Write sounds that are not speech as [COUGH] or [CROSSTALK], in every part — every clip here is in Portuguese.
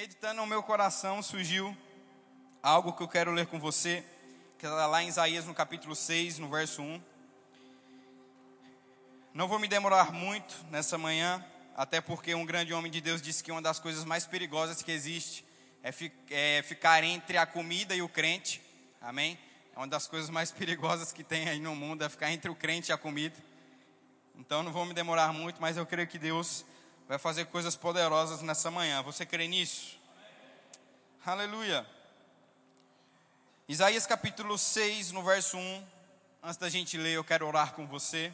meditando no meu coração, surgiu algo que eu quero ler com você, que está lá em Isaías no capítulo 6, no verso 1. Não vou me demorar muito nessa manhã, até porque um grande homem de Deus disse que uma das coisas mais perigosas que existe é, fi, é ficar entre a comida e o crente. Amém? É uma das coisas mais [LAUGHS] perigosas que tem aí no mundo, é ficar entre o crente e a comida. Então não vou me demorar muito, mas eu creio que Deus vai fazer coisas poderosas nessa manhã. Você crê nisso? Aleluia. Isaías capítulo 6, no verso 1. Antes da gente ler, eu quero orar com você.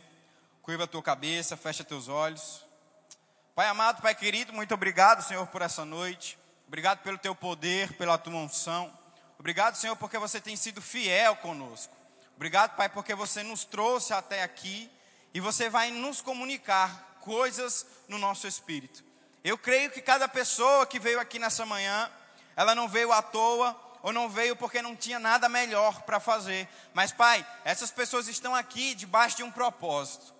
Curva a tua cabeça, fecha teus olhos. Pai amado, Pai querido, muito obrigado, Senhor, por essa noite. Obrigado pelo teu poder, pela tua unção. Obrigado, Senhor, porque você tem sido fiel conosco. Obrigado, Pai, porque você nos trouxe até aqui e você vai nos comunicar coisas no nosso espírito. Eu creio que cada pessoa que veio aqui nessa manhã, ela não veio à toa ou não veio porque não tinha nada melhor para fazer. Mas, Pai, essas pessoas estão aqui debaixo de um propósito.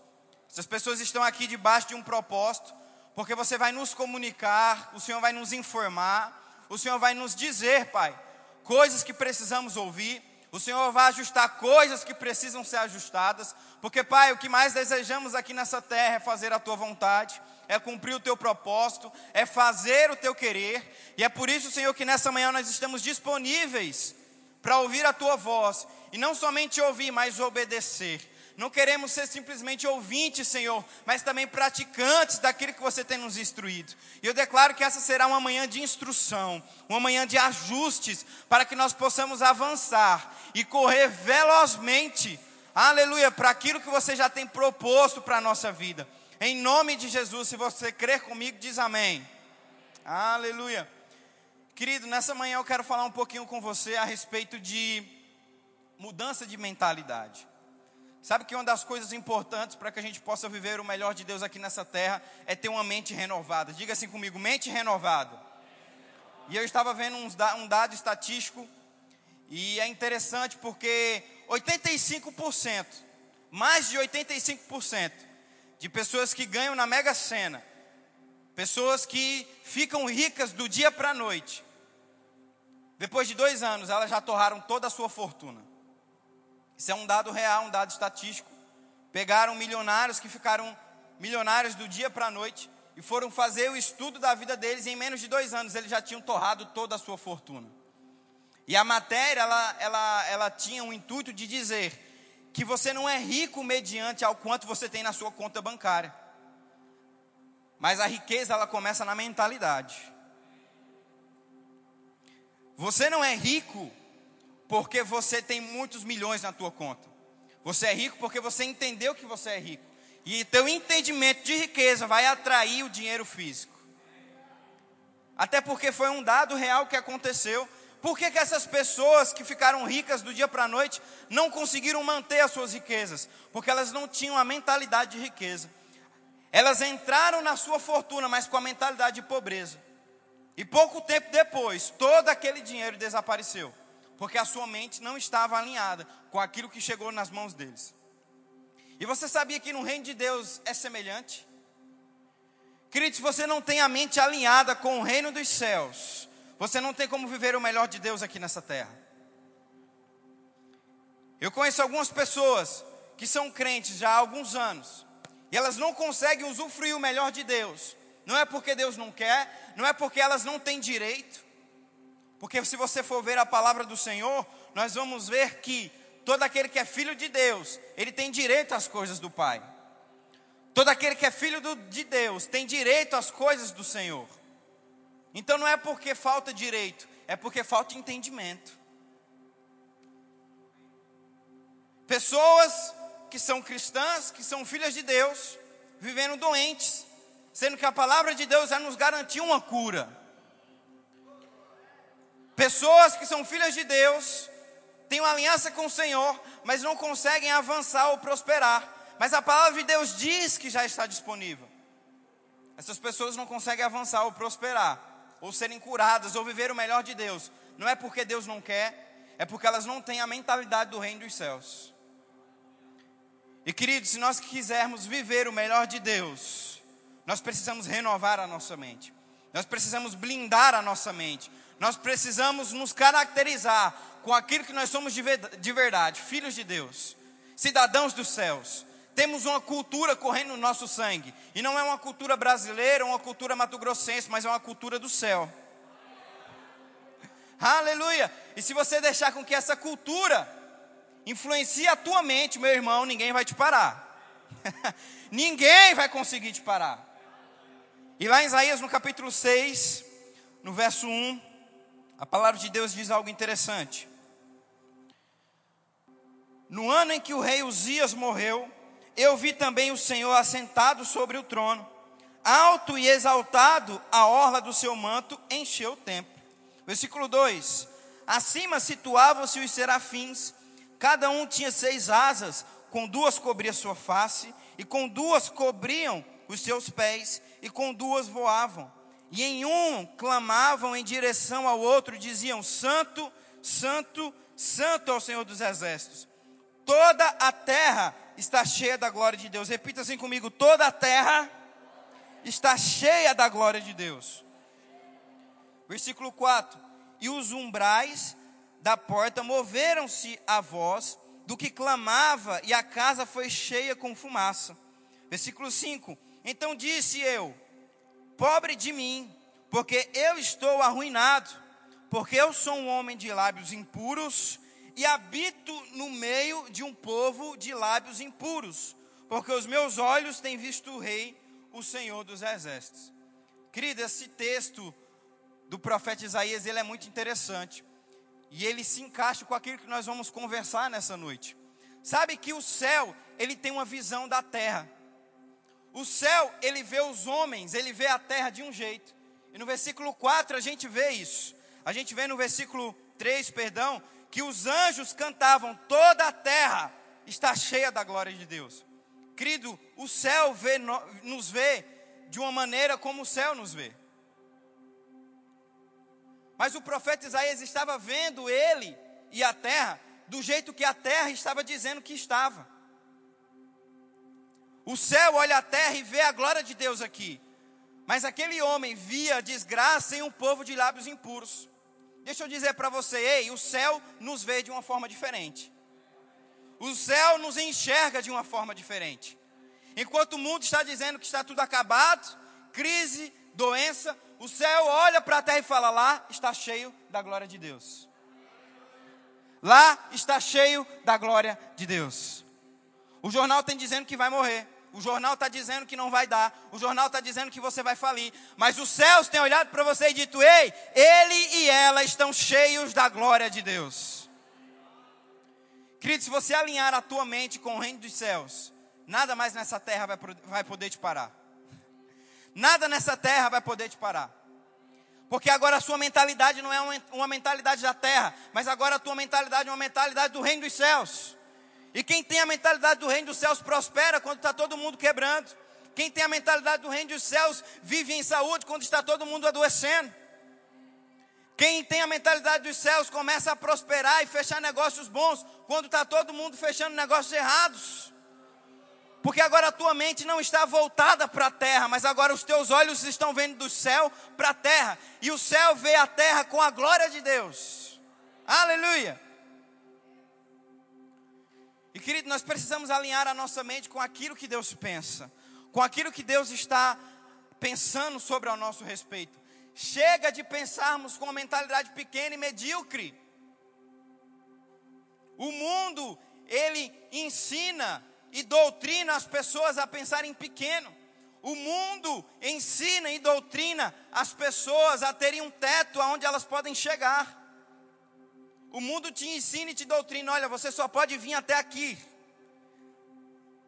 Essas pessoas estão aqui debaixo de um propósito, porque você vai nos comunicar, o Senhor vai nos informar, o Senhor vai nos dizer, Pai, coisas que precisamos ouvir, o Senhor vai ajustar coisas que precisam ser ajustadas, porque, Pai, o que mais desejamos aqui nessa terra é fazer a tua vontade, é cumprir o teu propósito, é fazer o teu querer, e é por isso, Senhor, que nessa manhã nós estamos disponíveis para ouvir a tua voz, e não somente ouvir, mas obedecer. Não queremos ser simplesmente ouvintes, Senhor, mas também praticantes daquilo que você tem nos instruído. E eu declaro que essa será uma manhã de instrução, uma manhã de ajustes, para que nós possamos avançar e correr velozmente, aleluia, para aquilo que você já tem proposto para a nossa vida. Em nome de Jesus, se você crer comigo, diz amém. Aleluia. Querido, nessa manhã eu quero falar um pouquinho com você a respeito de mudança de mentalidade. Sabe que uma das coisas importantes para que a gente possa viver o melhor de Deus aqui nessa terra é ter uma mente renovada. Diga assim comigo, mente renovada. E eu estava vendo um dado estatístico e é interessante porque 85%, mais de 85% de pessoas que ganham na Mega Sena, pessoas que ficam ricas do dia para a noite, depois de dois anos elas já torraram toda a sua fortuna. Isso é um dado real, um dado estatístico. Pegaram milionários que ficaram milionários do dia para a noite e foram fazer o estudo da vida deles em menos de dois anos eles já tinham torrado toda a sua fortuna. E a matéria, ela, ela, ela tinha o intuito de dizer que você não é rico mediante ao quanto você tem na sua conta bancária. Mas a riqueza, ela começa na mentalidade. Você não é rico porque você tem muitos milhões na tua conta. Você é rico porque você entendeu que você é rico. E teu entendimento de riqueza vai atrair o dinheiro físico. Até porque foi um dado real que aconteceu. Por que, que essas pessoas que ficaram ricas do dia para a noite não conseguiram manter as suas riquezas? Porque elas não tinham a mentalidade de riqueza. Elas entraram na sua fortuna, mas com a mentalidade de pobreza. E pouco tempo depois, todo aquele dinheiro desapareceu porque a sua mente não estava alinhada com aquilo que chegou nas mãos deles. E você sabia que no reino de Deus é semelhante? Querido, se você não tem a mente alinhada com o reino dos céus, você não tem como viver o melhor de Deus aqui nessa terra. Eu conheço algumas pessoas que são crentes já há alguns anos, e elas não conseguem usufruir o melhor de Deus. Não é porque Deus não quer, não é porque elas não têm direito, porque se você for ver a palavra do Senhor, nós vamos ver que todo aquele que é filho de Deus, ele tem direito às coisas do Pai. Todo aquele que é filho do, de Deus tem direito às coisas do Senhor. Então não é porque falta direito, é porque falta entendimento. Pessoas que são cristãs, que são filhas de Deus, vivendo doentes, sendo que a palavra de Deus já nos garantiu uma cura. Pessoas que são filhas de Deus, têm uma aliança com o Senhor, mas não conseguem avançar ou prosperar. Mas a palavra de Deus diz que já está disponível. Essas pessoas não conseguem avançar ou prosperar, ou serem curadas, ou viver o melhor de Deus. Não é porque Deus não quer, é porque elas não têm a mentalidade do reino dos céus. E queridos, se nós quisermos viver o melhor de Deus, nós precisamos renovar a nossa mente. Nós precisamos blindar a nossa mente. Nós precisamos nos caracterizar com aquilo que nós somos de verdade, filhos de Deus, cidadãos dos céus. Temos uma cultura correndo no nosso sangue. E não é uma cultura brasileira, uma cultura mato-grossense, mas é uma cultura do céu. Aleluia! E se você deixar com que essa cultura influencie a tua mente, meu irmão, ninguém vai te parar. [LAUGHS] ninguém vai conseguir te parar. E lá em Isaías, no capítulo 6, no verso 1, a palavra de Deus diz algo interessante. No ano em que o rei Uzias morreu, eu vi também o Senhor assentado sobre o trono, alto e exaltado, a orla do seu manto encheu o templo. Versículo 2: Acima situavam-se os serafins, cada um tinha seis asas, com duas cobria sua face, e com duas cobriam os seus pés, e com duas voavam. E em um clamavam em direção ao outro, diziam: Santo, Santo, Santo é o Senhor dos Exércitos. Toda a terra está cheia da glória de Deus. Repita assim comigo: toda a terra está cheia da glória de Deus. Versículo 4: E os umbrais da porta moveram-se a voz do que clamava, e a casa foi cheia com fumaça. Versículo 5: Então disse eu: Pobre de mim, porque eu estou arruinado, porque eu sou um homem de lábios impuros e habito no meio de um povo de lábios impuros, porque os meus olhos têm visto o Rei, o Senhor dos Exércitos. Querido, esse texto do profeta Isaías, ele é muito interessante. E ele se encaixa com aquilo que nós vamos conversar nessa noite. Sabe que o céu, ele tem uma visão da terra. O céu, ele vê os homens, ele vê a terra de um jeito. E no versículo 4 a gente vê isso. A gente vê no versículo 3, perdão, que os anjos cantavam, toda a terra está cheia da glória de Deus. Querido, o céu vê, nos vê de uma maneira como o céu nos vê. Mas o profeta Isaías estava vendo ele e a terra do jeito que a terra estava dizendo que estava. O céu olha a terra e vê a glória de Deus aqui. Mas aquele homem via desgraça em um povo de lábios impuros. Deixa eu dizer para você, ei, o céu nos vê de uma forma diferente. O céu nos enxerga de uma forma diferente. Enquanto o mundo está dizendo que está tudo acabado, crise, doença, o céu olha para a terra e fala: lá está cheio da glória de Deus. Lá está cheio da glória de Deus. O jornal tem dizendo que vai morrer. O jornal está dizendo que não vai dar. O jornal está dizendo que você vai falir. Mas os céus têm olhado para você e dito: Ei, ele e ela estão cheios da glória de Deus. Querido, se você alinhar a tua mente com o reino dos céus, nada mais nessa terra vai, vai poder te parar. Nada nessa terra vai poder te parar. Porque agora a sua mentalidade não é uma, mentalidade da terra, mas agora a tua mentalidade é uma mentalidade do reino dos céus. E quem tem a mentalidade do reino dos céus prospera quando está todo mundo quebrando. Quem tem a mentalidade do reino dos céus vive em saúde quando está todo mundo adoecendo. Quem tem a mentalidade dos céus começa a prosperar e fechar negócios bons quando está todo mundo fechando negócios errados. Porque agora a tua mente não está voltada para a terra, mas agora os teus olhos estão vendo do céu para a terra. E o céu vê a terra com a glória de Deus. Aleluia. E querido, nós precisamos alinhar a nossa mente com aquilo que Deus pensa, com aquilo que Deus está pensando sobre o nosso respeito. Chega de pensarmos com uma mentalidade pequena e medíocre. O mundo, ele ensina e doutrina as pessoas a pensarem pequeno. O mundo ensina e doutrina as pessoas a terem um teto aonde elas podem chegar. O mundo te ensina e te doutrina, olha, você só pode vir até aqui.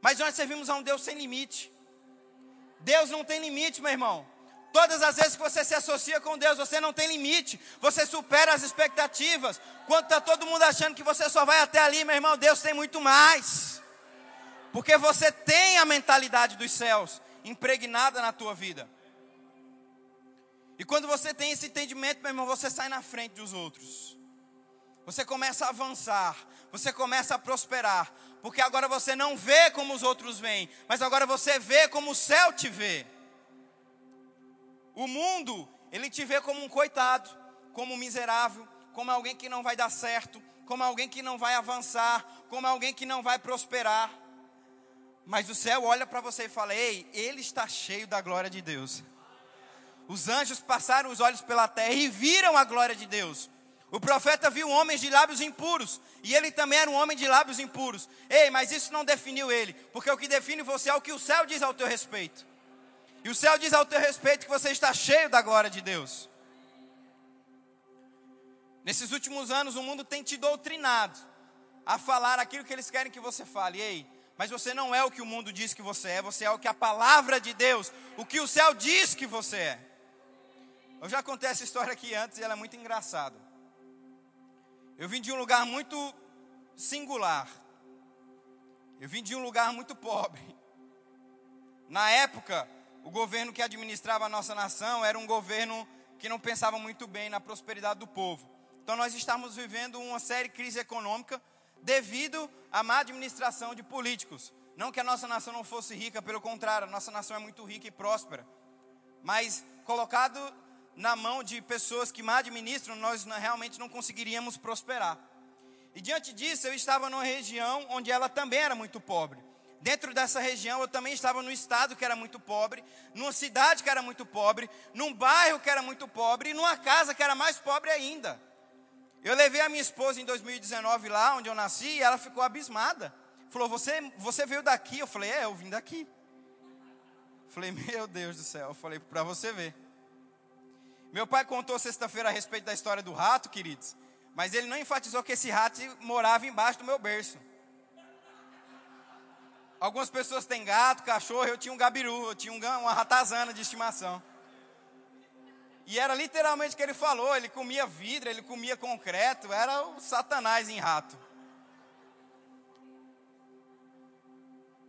Mas nós servimos a um Deus sem limite. Deus não tem limite, meu irmão. Todas as vezes que você se associa com Deus, você não tem limite. Você supera as expectativas. Quando está todo mundo achando que você só vai até ali, meu irmão, Deus tem muito mais. Porque você tem a mentalidade dos céus impregnada na tua vida. E quando você tem esse entendimento, meu irmão, você sai na frente dos outros. Você começa a avançar, você começa a prosperar, porque agora você não vê como os outros veem, mas agora você vê como o céu te vê. O mundo, ele te vê como um coitado, como um miserável, como alguém que não vai dar certo, como alguém que não vai avançar, como alguém que não vai prosperar. Mas o céu olha para você e fala: Ei, ele está cheio da glória de Deus. Os anjos passaram os olhos pela terra e viram a glória de Deus. O profeta viu homens de lábios impuros, e ele também era um homem de lábios impuros. Ei, mas isso não definiu ele, porque o que define você é o que o céu diz ao teu respeito. E o céu diz ao teu respeito que você está cheio da glória de Deus. Nesses últimos anos, o mundo tem te doutrinado a falar aquilo que eles querem que você fale. Ei, mas você não é o que o mundo diz que você é, você é o que a palavra de Deus, o que o céu diz que você é. Eu já contei essa história aqui antes e ela é muito engraçada. Eu vim de um lugar muito singular. Eu vim de um lugar muito pobre. Na época, o governo que administrava a nossa nação era um governo que não pensava muito bem na prosperidade do povo. Então nós estamos vivendo uma série de crise econômica devido à má administração de políticos. Não que a nossa nação não fosse rica, pelo contrário, a nossa nação é muito rica e próspera. Mas colocado na mão de pessoas que mal administram, nós realmente não conseguiríamos prosperar. E diante disso, eu estava numa região onde ela também era muito pobre. Dentro dessa região, eu também estava no estado que era muito pobre, numa cidade que era muito pobre, num bairro que era muito pobre e numa casa que era mais pobre ainda. Eu levei a minha esposa em 2019 lá, onde eu nasci, e ela ficou abismada. Falou: Você, você veio daqui? Eu falei: É, eu vim daqui. falei: Meu Deus do céu. Eu falei: Para você ver. Meu pai contou sexta-feira a respeito da história do rato, queridos, mas ele não enfatizou que esse rato morava embaixo do meu berço. Algumas pessoas têm gato, cachorro, eu tinha um gabiru, eu tinha uma ratazana de estimação. E era literalmente o que ele falou: ele comia vidro, ele comia concreto, era o satanás em rato.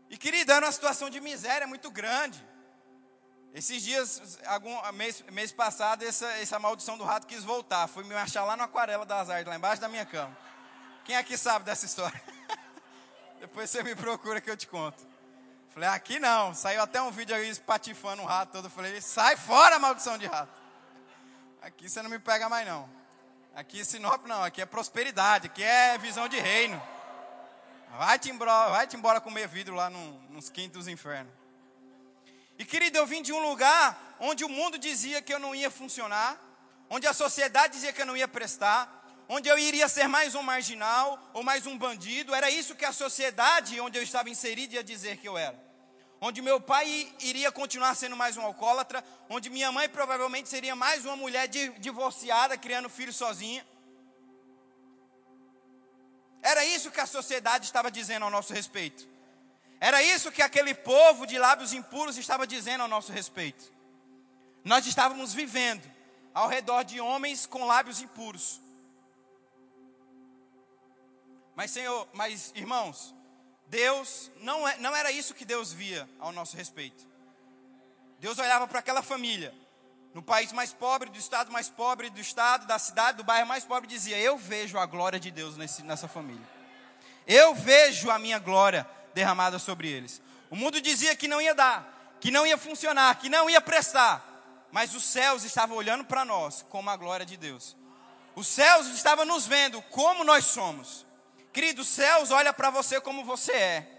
E querido, era uma situação de miséria muito grande. Esses dias, algum, mês, mês passado, essa, essa maldição do rato quis voltar. Fui me achar lá no aquarela das artes, lá embaixo da minha cama. Quem aqui sabe dessa história? [LAUGHS] Depois você me procura que eu te conto. Falei, aqui não. Saiu até um vídeo aí espatifando um rato todo. Falei, sai fora, maldição de rato. Aqui você não me pega mais não. Aqui Sinop não, aqui é prosperidade, aqui é visão de reino. Vai-te embora, vai embora comer vidro lá no, nos quintos infernos. E querido, eu vim de um lugar onde o mundo dizia que eu não ia funcionar, onde a sociedade dizia que eu não ia prestar, onde eu iria ser mais um marginal ou mais um bandido. Era isso que a sociedade onde eu estava inserido ia dizer que eu era. Onde meu pai iria continuar sendo mais um alcoólatra, onde minha mãe provavelmente seria mais uma mulher divorciada, criando filho sozinha. Era isso que a sociedade estava dizendo ao nosso respeito. Era isso que aquele povo de lábios impuros estava dizendo ao nosso respeito. Nós estávamos vivendo ao redor de homens com lábios impuros. Mas, Senhor, mas irmãos, Deus não, é, não era isso que Deus via ao nosso respeito. Deus olhava para aquela família, no país mais pobre, do estado mais pobre, do estado, da cidade, do bairro mais pobre, dizia: Eu vejo a glória de Deus nesse, nessa família. Eu vejo a minha glória derramada sobre eles. O mundo dizia que não ia dar, que não ia funcionar, que não ia prestar, mas os céus estavam olhando para nós como a glória de Deus. Os céus estavam nos vendo como nós somos. Querido, os céus olha para você como você é.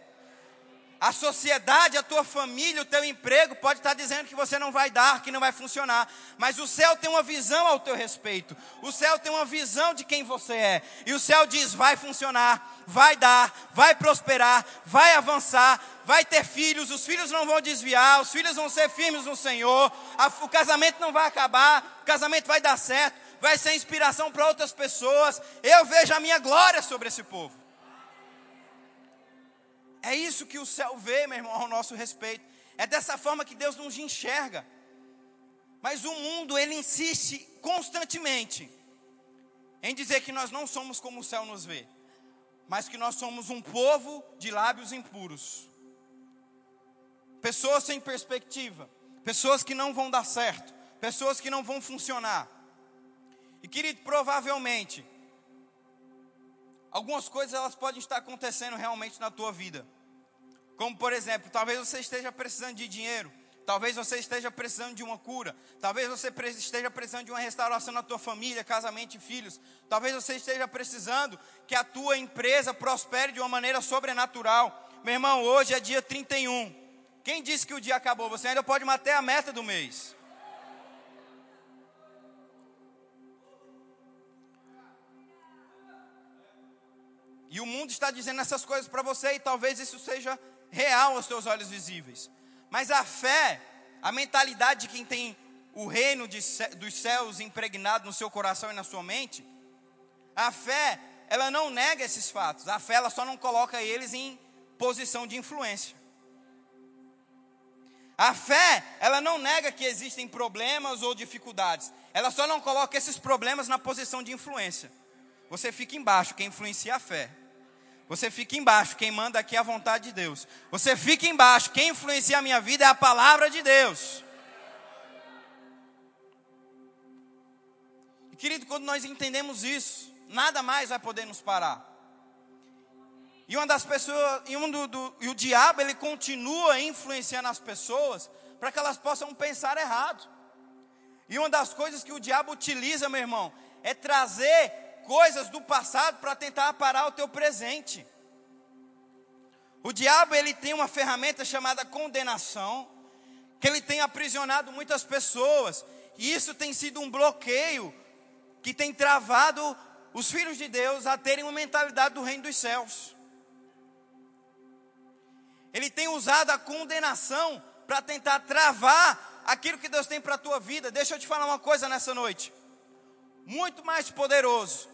A sociedade, a tua família, o teu emprego pode estar dizendo que você não vai dar, que não vai funcionar, mas o céu tem uma visão ao teu respeito. O céu tem uma visão de quem você é. E o céu diz: vai funcionar, vai dar, vai prosperar, vai avançar, vai ter filhos, os filhos não vão desviar, os filhos vão ser firmes no Senhor, o casamento não vai acabar, o casamento vai dar certo, vai ser inspiração para outras pessoas. Eu vejo a minha glória sobre esse povo. É isso que o céu vê, meu irmão, ao nosso respeito. É dessa forma que Deus nos enxerga. Mas o mundo, ele insiste constantemente em dizer que nós não somos como o céu nos vê, mas que nós somos um povo de lábios impuros. Pessoas sem perspectiva, pessoas que não vão dar certo, pessoas que não vão funcionar. E querido, provavelmente algumas coisas elas podem estar acontecendo realmente na tua vida. Como por exemplo, talvez você esteja precisando de dinheiro, Talvez você esteja precisando de uma cura. Talvez você esteja precisando de uma restauração na tua família, casamento e filhos. Talvez você esteja precisando que a tua empresa prospere de uma maneira sobrenatural. Meu irmão, hoje é dia 31. Quem disse que o dia acabou? Você ainda pode manter a meta do mês. E o mundo está dizendo essas coisas para você, e talvez isso seja real aos teus olhos visíveis. Mas a fé, a mentalidade de quem tem o reino de, dos céus impregnado no seu coração e na sua mente, a fé, ela não nega esses fatos. A fé, ela só não coloca eles em posição de influência. A fé, ela não nega que existem problemas ou dificuldades. Ela só não coloca esses problemas na posição de influência. Você fica embaixo, quem influencia a fé. Você fica embaixo, quem manda aqui é a vontade de Deus. Você fica embaixo, quem influencia a minha vida é a palavra de Deus. E, querido, quando nós entendemos isso, nada mais vai poder nos parar. E uma das pessoas, e, um do, do, e o diabo, ele continua influenciando as pessoas para que elas possam pensar errado. E uma das coisas que o diabo utiliza, meu irmão, é trazer coisas do passado para tentar parar o teu presente. O diabo ele tem uma ferramenta chamada condenação, que ele tem aprisionado muitas pessoas, e isso tem sido um bloqueio que tem travado os filhos de Deus a terem uma mentalidade do reino dos céus. Ele tem usado a condenação para tentar travar aquilo que Deus tem para a tua vida. Deixa eu te falar uma coisa nessa noite muito mais poderoso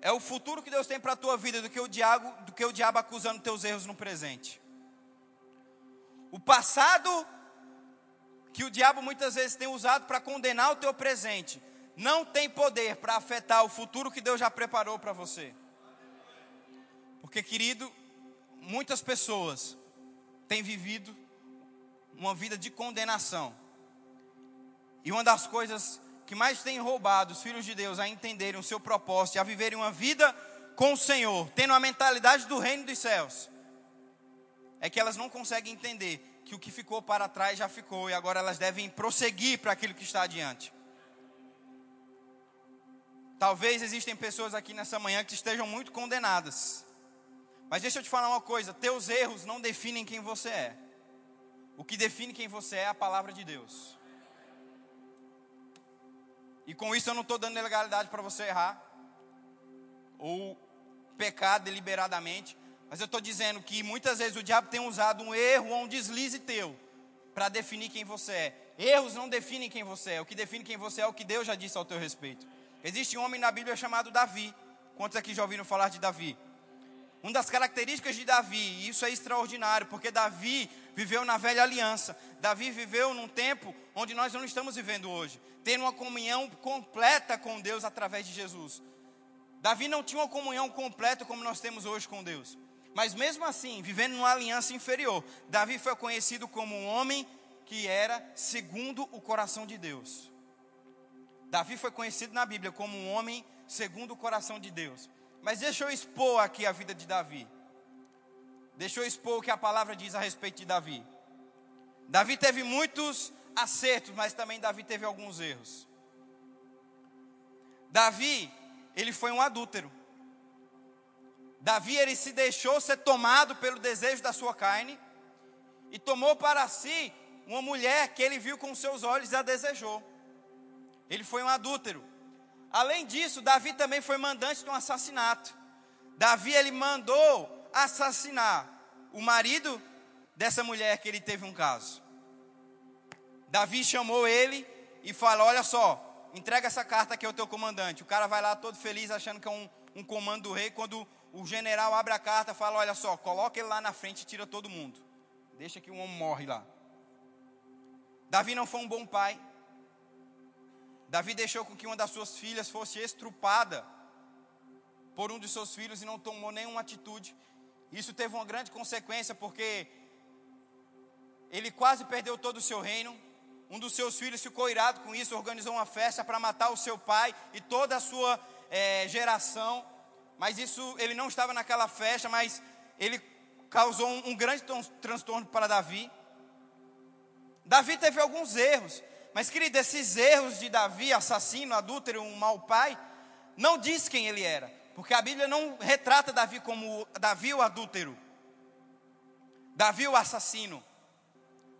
é o futuro que Deus tem para a tua vida do que o diabo, do que o diabo acusando teus erros no presente. O passado que o diabo muitas vezes tem usado para condenar o teu presente, não tem poder para afetar o futuro que Deus já preparou para você. Porque, querido, muitas pessoas têm vivido uma vida de condenação. E uma das coisas que mais tem roubado os filhos de Deus a entenderem o seu propósito e a viverem uma vida com o Senhor, tendo a mentalidade do reino dos céus, é que elas não conseguem entender que o que ficou para trás já ficou e agora elas devem prosseguir para aquilo que está adiante. Talvez existem pessoas aqui nessa manhã que estejam muito condenadas. Mas deixa eu te falar uma coisa: teus erros não definem quem você é. O que define quem você é é a palavra de Deus. E com isso eu não estou dando legalidade para você errar ou pecar deliberadamente, mas eu estou dizendo que muitas vezes o diabo tem usado um erro ou um deslize teu para definir quem você é. Erros não definem quem você é. O que define quem você é é o que Deus já disse ao teu respeito. Existe um homem na Bíblia chamado Davi. Quantos aqui já ouviram falar de Davi? Uma das características de Davi, e isso é extraordinário, porque Davi viveu na velha aliança. Davi viveu num tempo onde nós não estamos vivendo hoje, tendo uma comunhão completa com Deus através de Jesus. Davi não tinha uma comunhão completa como nós temos hoje com Deus. Mas mesmo assim, vivendo numa aliança inferior, Davi foi conhecido como um homem que era segundo o coração de Deus. Davi foi conhecido na Bíblia como um homem segundo o coração de Deus. Mas deixa eu expor aqui a vida de Davi. Deixa eu expor o que a palavra diz a respeito de Davi. Davi teve muitos acertos, mas também Davi teve alguns erros. Davi, ele foi um adúltero. Davi, ele se deixou ser tomado pelo desejo da sua carne e tomou para si uma mulher que ele viu com seus olhos e a desejou. Ele foi um adúltero. Além disso, Davi também foi mandante de um assassinato. Davi ele mandou assassinar o marido dessa mulher que ele teve um caso. Davi chamou ele e falou: Olha só, entrega essa carta aqui ao teu comandante. O cara vai lá todo feliz, achando que é um, um comando do rei. Quando o general abre a carta, fala: Olha só, coloca ele lá na frente e tira todo mundo. Deixa que um homem morre lá. Davi não foi um bom pai. Davi deixou com que uma das suas filhas fosse estrupada por um de seus filhos e não tomou nenhuma atitude. Isso teve uma grande consequência porque ele quase perdeu todo o seu reino. Um dos seus filhos ficou irado com isso, organizou uma festa para matar o seu pai e toda a sua é, geração. Mas isso, ele não estava naquela festa, mas ele causou um, um grande transtorno para Davi. Davi teve alguns erros, mas querido, esses erros de Davi, assassino, adúltero, um mau pai, não diz quem ele era, porque a Bíblia não retrata Davi como Davi o adúltero, Davi o assassino,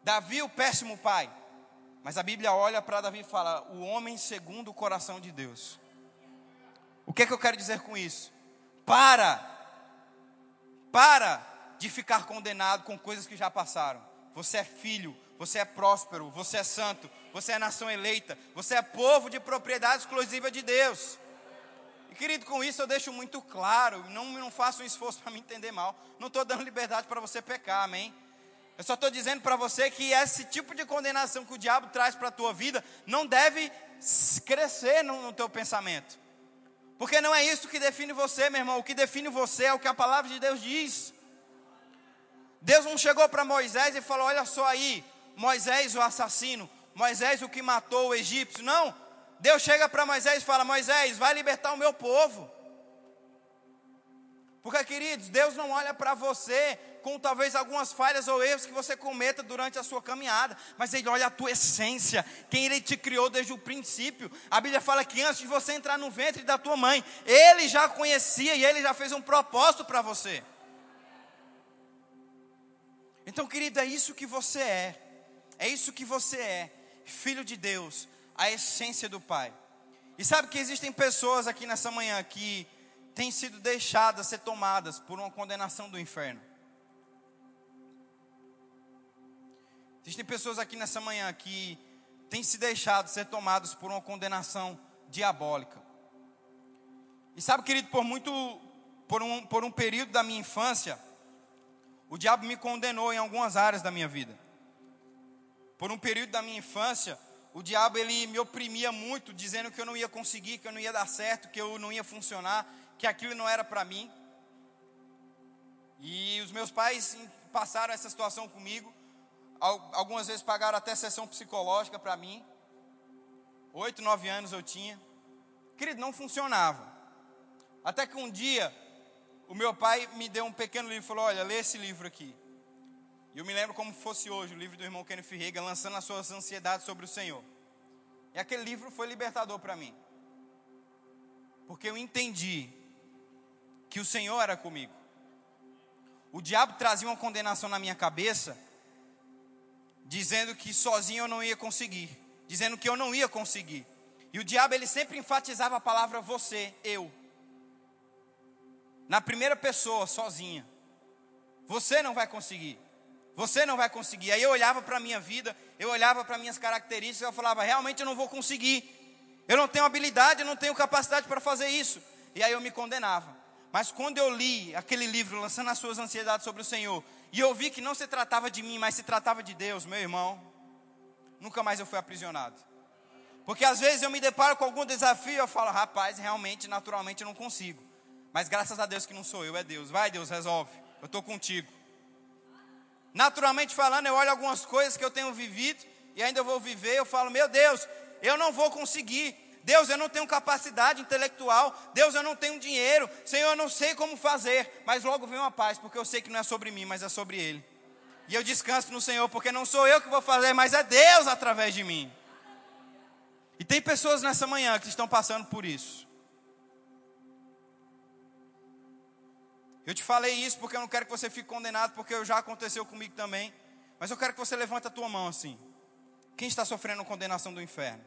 Davi o péssimo pai. Mas a Bíblia olha para Davi e fala: o homem segundo o coração de Deus. O que é que eu quero dizer com isso? Para, para de ficar condenado com coisas que já passaram. Você é filho, você é próspero, você é santo, você é nação eleita, você é povo de propriedade exclusiva de Deus. E querido, com isso eu deixo muito claro, não, não faça um esforço [LAUGHS] para me entender mal. Não estou dando liberdade para você pecar, amém? Eu só estou dizendo para você que esse tipo de condenação que o diabo traz para a tua vida não deve crescer no, no teu pensamento. Porque não é isso que define você, meu irmão. O que define você é o que a palavra de Deus diz. Deus não chegou para Moisés e falou: Olha só aí, Moisés o assassino, Moisés o que matou o egípcio. Não. Deus chega para Moisés e fala: Moisés, vai libertar o meu povo. Porque, queridos, Deus não olha para você com talvez algumas falhas ou erros que você cometa durante a sua caminhada, mas Ele olha a tua essência, quem Ele te criou desde o princípio. A Bíblia fala que antes de você entrar no ventre da tua mãe, Ele já conhecia e Ele já fez um propósito para você. Então, querido, é isso que você é, é isso que você é, filho de Deus, a essência do Pai. E sabe que existem pessoas aqui nessa manhã que têm sido deixadas ser tomadas por uma condenação do inferno. Existem pessoas aqui nessa manhã que têm se deixado ser tomadas por uma condenação diabólica. E sabe, querido, por muito, por um, por um período da minha infância, o diabo me condenou em algumas áreas da minha vida. Por um período da minha infância, o diabo ele me oprimia muito, dizendo que eu não ia conseguir, que eu não ia dar certo, que eu não ia funcionar, que aquilo não era para mim. E os meus pais passaram essa situação comigo. Algumas vezes pagaram até sessão psicológica para mim. Oito, nove anos eu tinha. Querido, não funcionava. Até que um dia, o meu pai me deu um pequeno livro e falou: Olha, lê esse livro aqui. E eu me lembro como fosse hoje, o livro do irmão Kenneth Reagan, lançando as suas ansiedades sobre o Senhor. E aquele livro foi libertador para mim. Porque eu entendi que o Senhor era comigo. O diabo trazia uma condenação na minha cabeça, dizendo que sozinho eu não ia conseguir, dizendo que eu não ia conseguir. E o diabo ele sempre enfatizava a palavra você, eu. Na primeira pessoa, sozinha. Você não vai conseguir. Você não vai conseguir. Aí eu olhava para a minha vida, eu olhava para minhas características, eu falava, realmente eu não vou conseguir. Eu não tenho habilidade, eu não tenho capacidade para fazer isso. E aí eu me condenava. Mas quando eu li aquele livro, lançando as suas ansiedades sobre o Senhor, e eu vi que não se tratava de mim, mas se tratava de Deus, meu irmão, nunca mais eu fui aprisionado. Porque às vezes eu me deparo com algum desafio, eu falo, rapaz, realmente, naturalmente eu não consigo. Mas graças a Deus que não sou eu, é Deus. Vai, Deus, resolve. Eu estou contigo. Naturalmente falando, eu olho algumas coisas que eu tenho vivido e ainda vou viver, eu falo, meu Deus, eu não vou conseguir. Deus, eu não tenho capacidade intelectual. Deus, eu não tenho dinheiro. Senhor, eu não sei como fazer. Mas logo vem uma paz, porque eu sei que não é sobre mim, mas é sobre Ele. E eu descanso no Senhor, porque não sou eu que vou fazer, mas é Deus através de mim. E tem pessoas nessa manhã que estão passando por isso. Eu te falei isso porque eu não quero que você fique condenado, porque já aconteceu comigo também. Mas eu quero que você levante a tua mão assim. Quem está sofrendo condenação do inferno?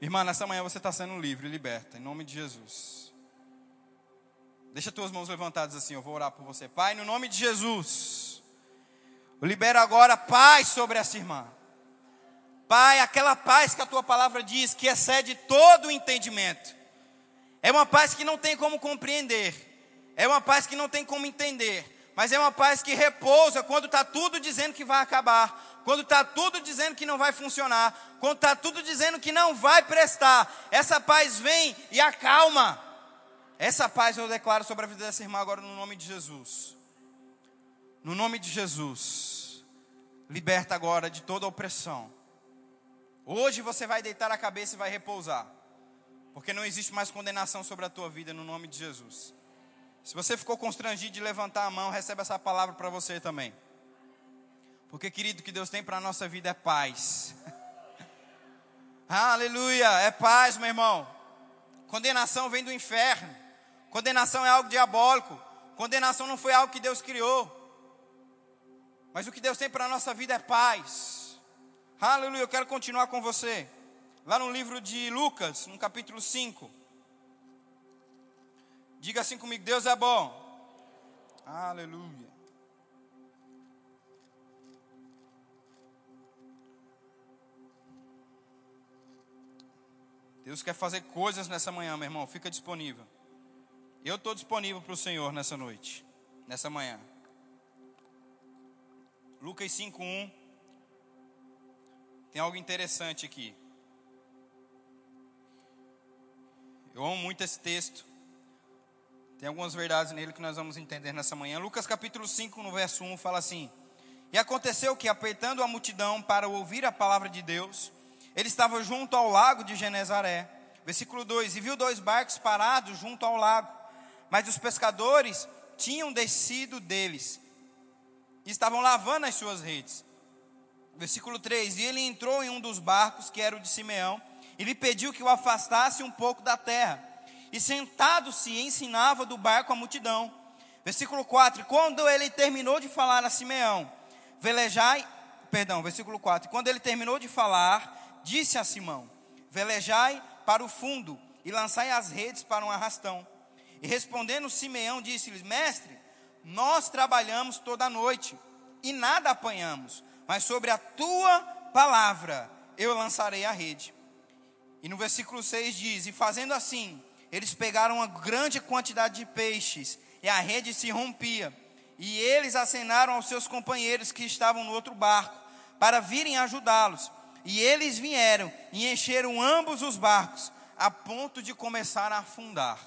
Irmã, nessa manhã você está sendo livre, liberta, em nome de Jesus. Deixa tuas mãos levantadas assim, eu vou orar por você. Pai, no nome de Jesus, eu libero agora paz sobre essa irmã. Pai, aquela paz que a tua palavra diz, que excede todo o entendimento. É uma paz que não tem como compreender, é uma paz que não tem como entender, mas é uma paz que repousa quando está tudo dizendo que vai acabar, quando está tudo dizendo que não vai funcionar, quando está tudo dizendo que não vai prestar. Essa paz vem e acalma. Essa paz eu declaro sobre a vida dessa irmã agora no nome de Jesus. No nome de Jesus. Liberta agora de toda opressão Hoje você vai deitar a cabeça e vai repousar. Porque não existe mais condenação sobre a tua vida no nome de Jesus. Se você ficou constrangido de levantar a mão, recebe essa palavra para você também. Porque, querido, o que Deus tem para a nossa vida é paz. [LAUGHS] Aleluia, é paz, meu irmão. Condenação vem do inferno. Condenação é algo diabólico. Condenação não foi algo que Deus criou. Mas o que Deus tem para a nossa vida é paz. Aleluia, eu quero continuar com você. Lá no livro de Lucas, no capítulo 5. Diga assim comigo: Deus é bom. Aleluia. Deus quer fazer coisas nessa manhã, meu irmão. Fica disponível. Eu estou disponível para o Senhor nessa noite, nessa manhã. Lucas 5:1 tem algo interessante aqui. Eu amo muito esse texto. Tem algumas verdades nele que nós vamos entender nessa manhã. Lucas capítulo 5, no verso 1, fala assim: E aconteceu que, apertando a multidão para ouvir a palavra de Deus, ele estava junto ao lago de Genezaré. Versículo 2: E viu dois barcos parados junto ao lago, mas os pescadores tinham descido deles e estavam lavando as suas redes. Versículo 3: E ele entrou em um dos barcos, que era o de Simeão, e lhe pediu que o afastasse um pouco da terra. E sentado-se, ensinava do barco a multidão. Versículo 4: Quando ele terminou de falar a Simeão, velejai, perdão, versículo 4: Quando ele terminou de falar, disse a Simão: Velejai para o fundo e lançai as redes para um arrastão. E respondendo Simeão, disse-lhes: Mestre, nós trabalhamos toda a noite e nada apanhamos, mas sobre a tua palavra eu lançarei a rede. E no versículo 6 diz: E fazendo assim, eles pegaram uma grande quantidade de peixes, e a rede se rompia. E eles acenaram aos seus companheiros que estavam no outro barco, para virem ajudá-los. E eles vieram e encheram ambos os barcos, a ponto de começar a afundar.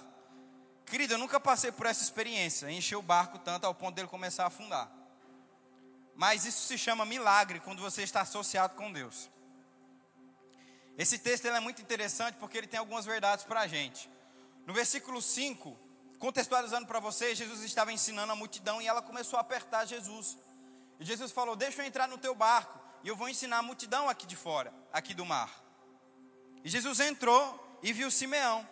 Querido, eu nunca passei por essa experiência, encher o barco tanto ao ponto dele começar a afundar. Mas isso se chama milagre quando você está associado com Deus. Esse texto é muito interessante porque ele tem algumas verdades para a gente. No versículo 5, contextualizando para vocês, Jesus estava ensinando a multidão e ela começou a apertar Jesus. E Jesus falou: Deixa eu entrar no teu barco e eu vou ensinar a multidão aqui de fora, aqui do mar. E Jesus entrou e viu Simeão,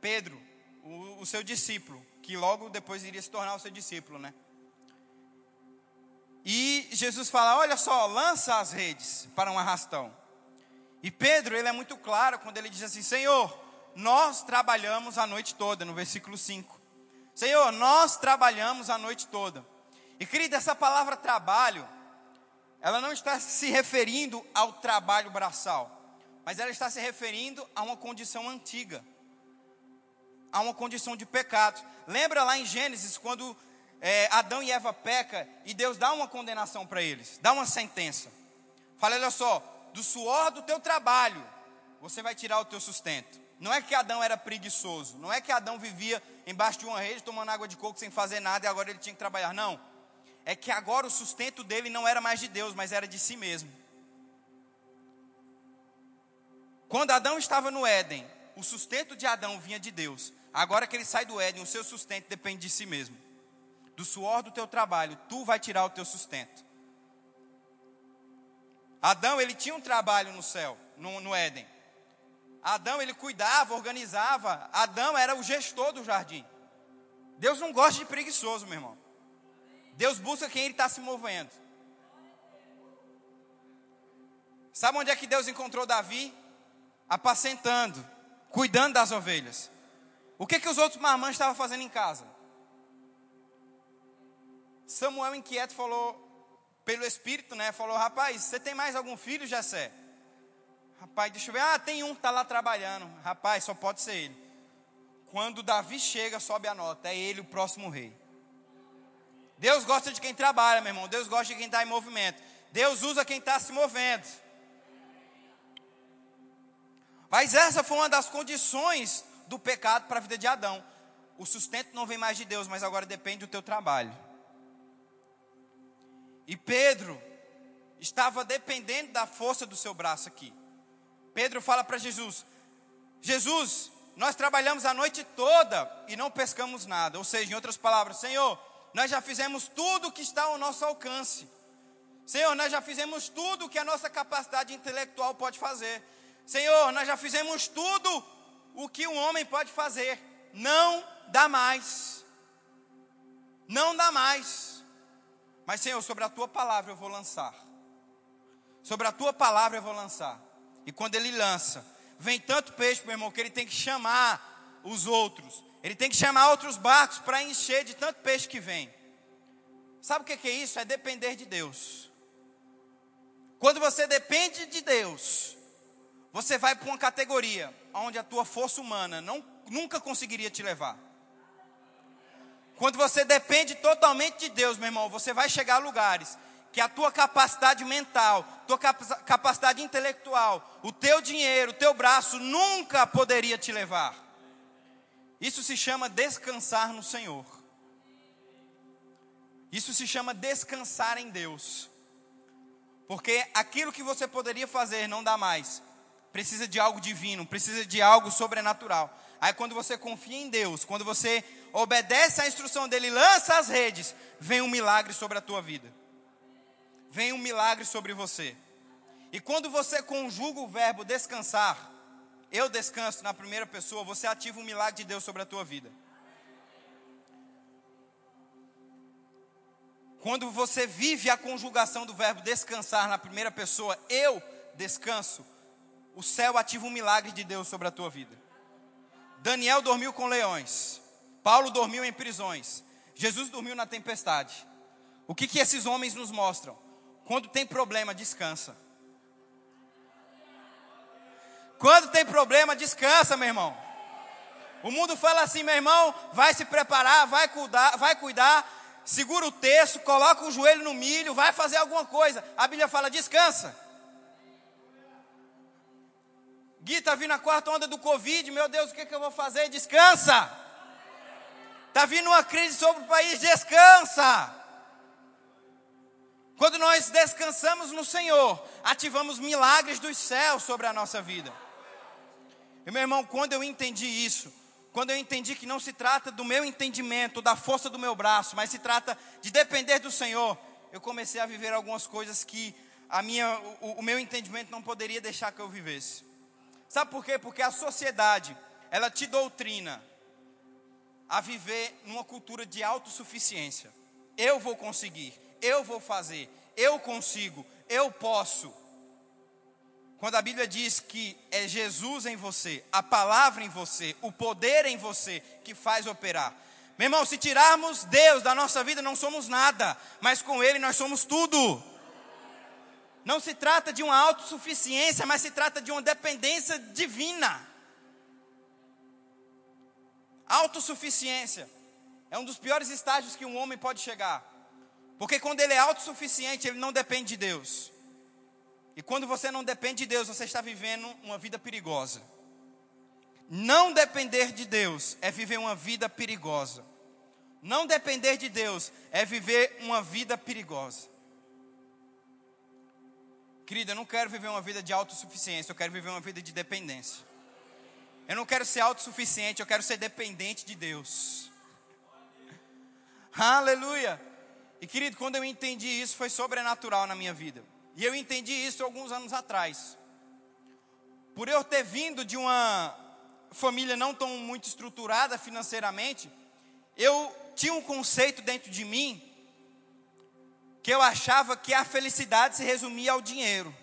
Pedro, o, o seu discípulo, que logo depois iria se tornar o seu discípulo, né? E Jesus fala: Olha só, lança as redes para um arrastão. E Pedro, ele é muito claro quando ele diz assim: Senhor, nós trabalhamos a noite toda, no versículo 5. Senhor, nós trabalhamos a noite toda. E querida, essa palavra trabalho, ela não está se referindo ao trabalho braçal, mas ela está se referindo a uma condição antiga, a uma condição de pecado. Lembra lá em Gênesis, quando é, Adão e Eva peca e Deus dá uma condenação para eles, dá uma sentença. Fala, olha só, do suor do teu trabalho, você vai tirar o teu sustento. Não é que Adão era preguiçoso, não é que Adão vivia embaixo de uma rede tomando água de coco sem fazer nada e agora ele tinha que trabalhar. Não é que agora o sustento dele não era mais de Deus, mas era de si mesmo. Quando Adão estava no Éden, o sustento de Adão vinha de Deus. Agora que ele sai do Éden, o seu sustento depende de si mesmo. Do suor do teu trabalho, tu vai tirar o teu sustento. Adão, ele tinha um trabalho no céu, no, no Éden. Adão, ele cuidava, organizava. Adão era o gestor do jardim. Deus não gosta de preguiçoso, meu irmão. Deus busca quem Ele está se movendo. Sabe onde é que Deus encontrou Davi? Apacentando, cuidando das ovelhas. O que, que os outros marmãs estavam fazendo em casa? Samuel inquieto falou, pelo Espírito, né? Falou, rapaz, você tem mais algum filho, Jessé? Rapaz, deixa eu ver. Ah, tem um que está lá trabalhando. Rapaz, só pode ser ele. Quando Davi chega, sobe a nota. É ele o próximo rei. Deus gosta de quem trabalha, meu irmão. Deus gosta de quem está em movimento. Deus usa quem está se movendo. Mas essa foi uma das condições do pecado para a vida de Adão. O sustento não vem mais de Deus, mas agora depende do teu trabalho. E Pedro estava dependendo da força do seu braço aqui. Pedro fala para Jesus: Jesus, nós trabalhamos a noite toda e não pescamos nada. Ou seja, em outras palavras, Senhor, nós já fizemos tudo que está ao nosso alcance. Senhor, nós já fizemos tudo que a nossa capacidade intelectual pode fazer. Senhor, nós já fizemos tudo o que um homem pode fazer. Não dá mais. Não dá mais. Mas, Senhor, sobre a tua palavra eu vou lançar. Sobre a tua palavra eu vou lançar. E quando ele lança, vem tanto peixe, meu irmão, que ele tem que chamar os outros. Ele tem que chamar outros barcos para encher de tanto peixe que vem. Sabe o que é isso? É depender de Deus. Quando você depende de Deus, você vai para uma categoria onde a tua força humana não, nunca conseguiria te levar. Quando você depende totalmente de Deus, meu irmão, você vai chegar a lugares que a tua capacidade mental, tua capacidade intelectual, o teu dinheiro, o teu braço nunca poderia te levar. Isso se chama descansar no Senhor. Isso se chama descansar em Deus. Porque aquilo que você poderia fazer não dá mais. Precisa de algo divino, precisa de algo sobrenatural. Aí quando você confia em Deus, quando você obedece à instrução dele, lança as redes, vem um milagre sobre a tua vida vem um milagre sobre você. E quando você conjuga o verbo descansar, eu descanso na primeira pessoa, você ativa um milagre de Deus sobre a tua vida. Quando você vive a conjugação do verbo descansar na primeira pessoa, eu descanso, o céu ativa um milagre de Deus sobre a tua vida. Daniel dormiu com leões, Paulo dormiu em prisões, Jesus dormiu na tempestade. O que, que esses homens nos mostram? Quando tem problema, descansa. Quando tem problema, descansa, meu irmão. O mundo fala assim, meu irmão, vai se preparar, vai cuidar, vai cuidar, segura o terço, coloca o joelho no milho, vai fazer alguma coisa. A Bíblia fala, descansa. Gui, está vindo a quarta onda do Covid, meu Deus, o que, que eu vou fazer? Descansa. Está vindo uma crise sobre o país, descansa. Quando nós descansamos no Senhor, ativamos milagres dos céus sobre a nossa vida. E meu irmão, quando eu entendi isso, quando eu entendi que não se trata do meu entendimento, da força do meu braço, mas se trata de depender do Senhor, eu comecei a viver algumas coisas que a minha, o, o meu entendimento não poderia deixar que eu vivesse. Sabe por quê? Porque a sociedade, ela te doutrina a viver numa cultura de autossuficiência. Eu vou conseguir eu vou fazer, eu consigo, eu posso. Quando a Bíblia diz que é Jesus em você, a palavra em você, o poder em você que faz operar. Meu irmão, se tirarmos Deus da nossa vida, não somos nada, mas com Ele nós somos tudo. Não se trata de uma autossuficiência, mas se trata de uma dependência divina. Autossuficiência é um dos piores estágios que um homem pode chegar. Porque quando ele é autossuficiente, ele não depende de Deus. E quando você não depende de Deus, você está vivendo uma vida perigosa. Não depender de Deus é viver uma vida perigosa. Não depender de Deus é viver uma vida perigosa. Querida, eu não quero viver uma vida de autossuficiência, eu quero viver uma vida de dependência. Eu não quero ser autossuficiente, eu quero ser dependente de Deus. [LAUGHS] Aleluia! E querido, quando eu entendi isso, foi sobrenatural na minha vida. E eu entendi isso alguns anos atrás. Por eu ter vindo de uma família não tão muito estruturada financeiramente, eu tinha um conceito dentro de mim que eu achava que a felicidade se resumia ao dinheiro.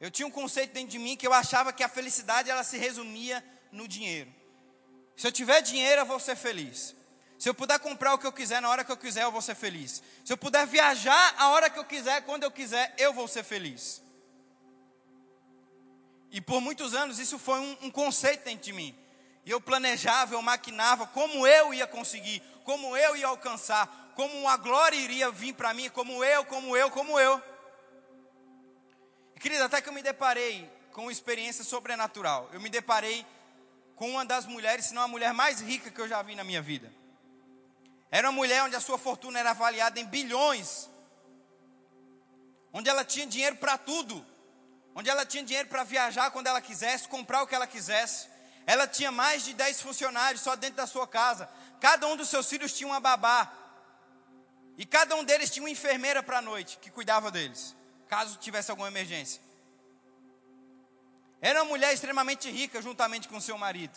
Eu tinha um conceito dentro de mim que eu achava que a felicidade ela se resumia no dinheiro. Se eu tiver dinheiro, eu vou ser feliz. Se eu puder comprar o que eu quiser na hora que eu quiser, eu vou ser feliz. Se eu puder viajar a hora que eu quiser, quando eu quiser, eu vou ser feliz. E por muitos anos isso foi um, um conceito dentro de mim. E eu planejava, eu maquinava como eu ia conseguir, como eu ia alcançar, como a glória iria vir para mim, como eu, como eu, como eu. Querida, até que eu me deparei com uma experiência sobrenatural. Eu me deparei com uma das mulheres, se não a mulher mais rica que eu já vi na minha vida. Era uma mulher onde a sua fortuna era avaliada em bilhões, onde ela tinha dinheiro para tudo, onde ela tinha dinheiro para viajar quando ela quisesse, comprar o que ela quisesse. Ela tinha mais de 10 funcionários só dentro da sua casa. Cada um dos seus filhos tinha uma babá. E cada um deles tinha uma enfermeira para a noite que cuidava deles, caso tivesse alguma emergência. Era uma mulher extremamente rica juntamente com seu marido.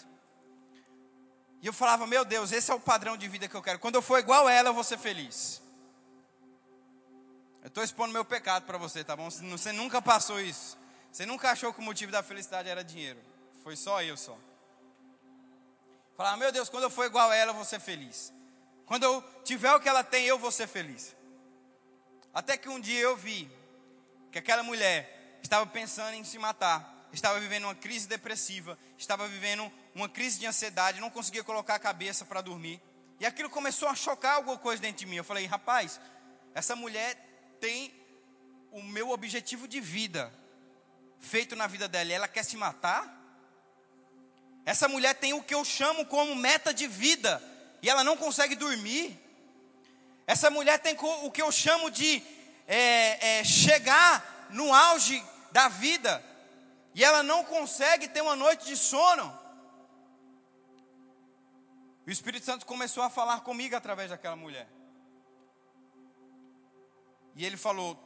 E eu falava, meu Deus, esse é o padrão de vida que eu quero. Quando eu for igual a ela, eu vou ser feliz. Eu estou expondo meu pecado para você, tá bom? Você nunca passou isso. Você nunca achou que o motivo da felicidade era dinheiro. Foi só eu só. Falava, meu Deus, quando eu for igual a ela, eu vou ser feliz. Quando eu tiver o que ela tem, eu vou ser feliz. Até que um dia eu vi que aquela mulher estava pensando em se matar estava vivendo uma crise depressiva, estava vivendo uma crise de ansiedade, não conseguia colocar a cabeça para dormir. E aquilo começou a chocar alguma coisa dentro de mim. Eu falei, rapaz, essa mulher tem o meu objetivo de vida feito na vida dela e ela quer se matar? Essa mulher tem o que eu chamo como meta de vida e ela não consegue dormir. Essa mulher tem o que eu chamo de é, é, chegar no auge da vida e ela não consegue ter uma noite de sono. O Espírito Santo começou a falar comigo através daquela mulher. E ele falou: